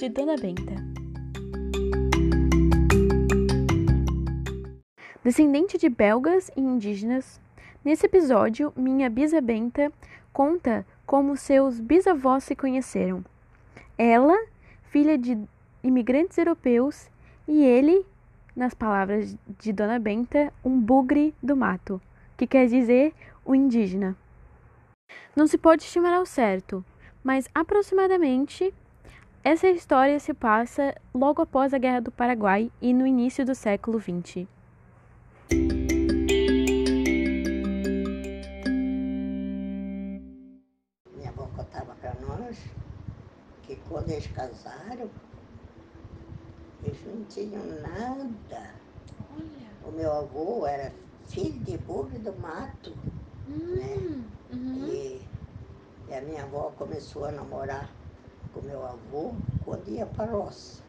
de Dona Benta. Descendente de belgas e indígenas, nesse episódio, minha bisa Benta conta como seus bisavós se conheceram. Ela, filha de imigrantes europeus, e ele, nas palavras de Dona Benta, um bugre do mato, que quer dizer o indígena. Não se pode estimar ao certo, mas aproximadamente essa história se passa logo após a Guerra do Paraguai e no início do século XX. Minha avó contava para nós que quando eles casaram, eles não tinham nada. Olha. O meu avô era filho de bugre do mato. Hum, uhum. E, e a minha avó começou a namorar com meu avô quando ia para a roça.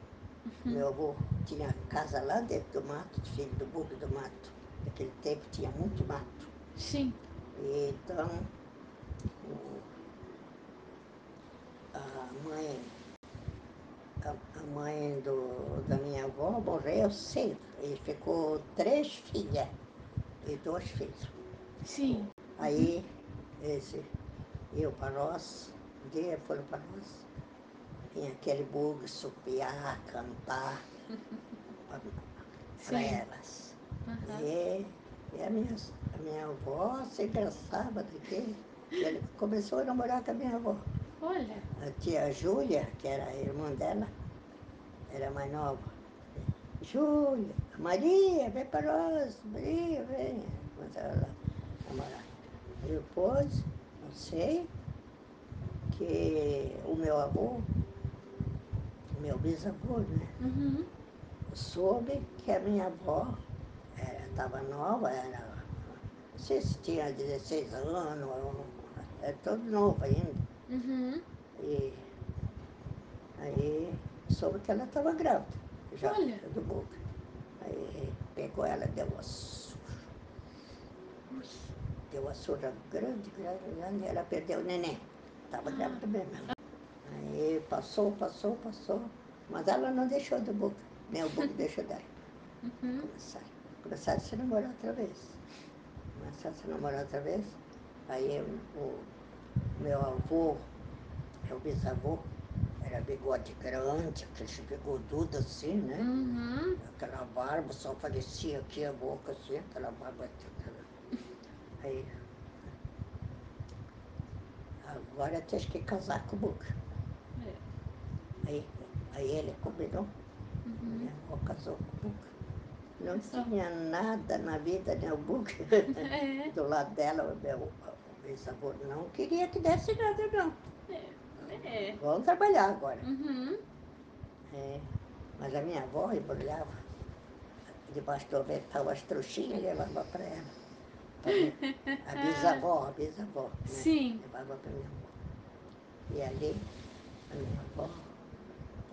Meu avô tinha casa lá dentro do mato, filho do bugre do mato. Naquele tempo tinha muito mato. Sim. E então, o- a mãe, a, a mãe do, da minha avó morreu cedo. E ficou três filhas e dois filhos. Sim. Aí, esse, eu para nós, um dia foram para nós, tinha aquele bugre supiar, cantar para elas. Aham. E, e a, minha, a minha avó se engraçava daquele. Ele começou a namorar com a minha avó. Olha. A tia Júlia, que era a irmã dela, era mais nova. Júlia, Maria, vem para nós, Maria, vem. Começaram lá a namorar. Depois, não sei, que o meu avô, meu bisavô, né? Uhum. soube que a minha avó estava nova, era, não sei se tinha 16 anos, era todo novo ainda. Uhum. E aí soube que ela estava grávida, já Olha. do boca. Aí pegou ela, deu uma surra. Deu uma surra grande, grande, grande, e ela perdeu o neném. Estava Ah. grávida mesmo. Aí passou, passou, passou, mas ela não deixou do boca, nem o boca deixou dela. Uhum. Começaram, começaram a se namorar outra vez. Começaram a se namorar outra vez. Aí o, o meu avô, meu bisavô, era bigode grande, aquele bigodudo assim, né? Uhum. Aquela barba só aparecia aqui a boca assim, aquela barba. Aquela... Aí. Agora tens que casar com o Boca. É. Aí, ele combinou. Uhum. Minha avó casou com o Boca. Não tinha nada na vida, né? O Boca. É. Do lado dela, o meu bisavô não queria que desse nada, não. É. Vamos trabalhar agora. Uhum. É, mas a minha avó embrulhava debaixo do avental as trouxinhas e levava para ela. A bisavó, a bisavó. Né? Sim. Levava para minha avó. E ali, a minha avó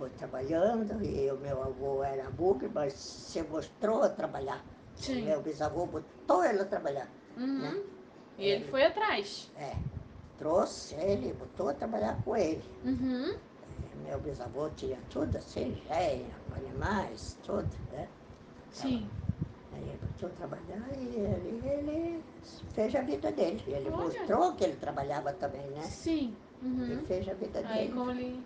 foi trabalhando e o meu avô era bugre, mas se mostrou a trabalhar. Sim. O meu bisavô botou ele a trabalhar. Uhum. Né? E ele foi atrás. É, trouxe ele, botou a trabalhar com ele. Uhum. Meu bisavô tinha tudo assim, géia, animais, tudo, né? Sim. Aí ele botou a trabalhar e ele, ele fez a vida dele. Ele Olha. mostrou que ele trabalhava também, né? Sim. Ele Uhum. fez a vida Aí dele, como ele.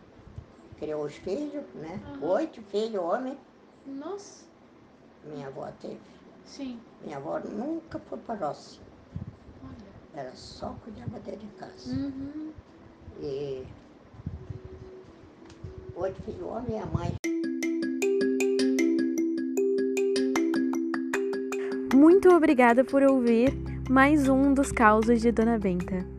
Criou os filhos, né? Aham. Oito filhos, homem, Nossa. minha avó teve. Sim. Minha avó nunca foi para roça, Olha. era só cuidava dele de casa. Uhum. E oito filhos, homem e a mãe. Muito obrigada por ouvir mais um dos causos de Dona Benta.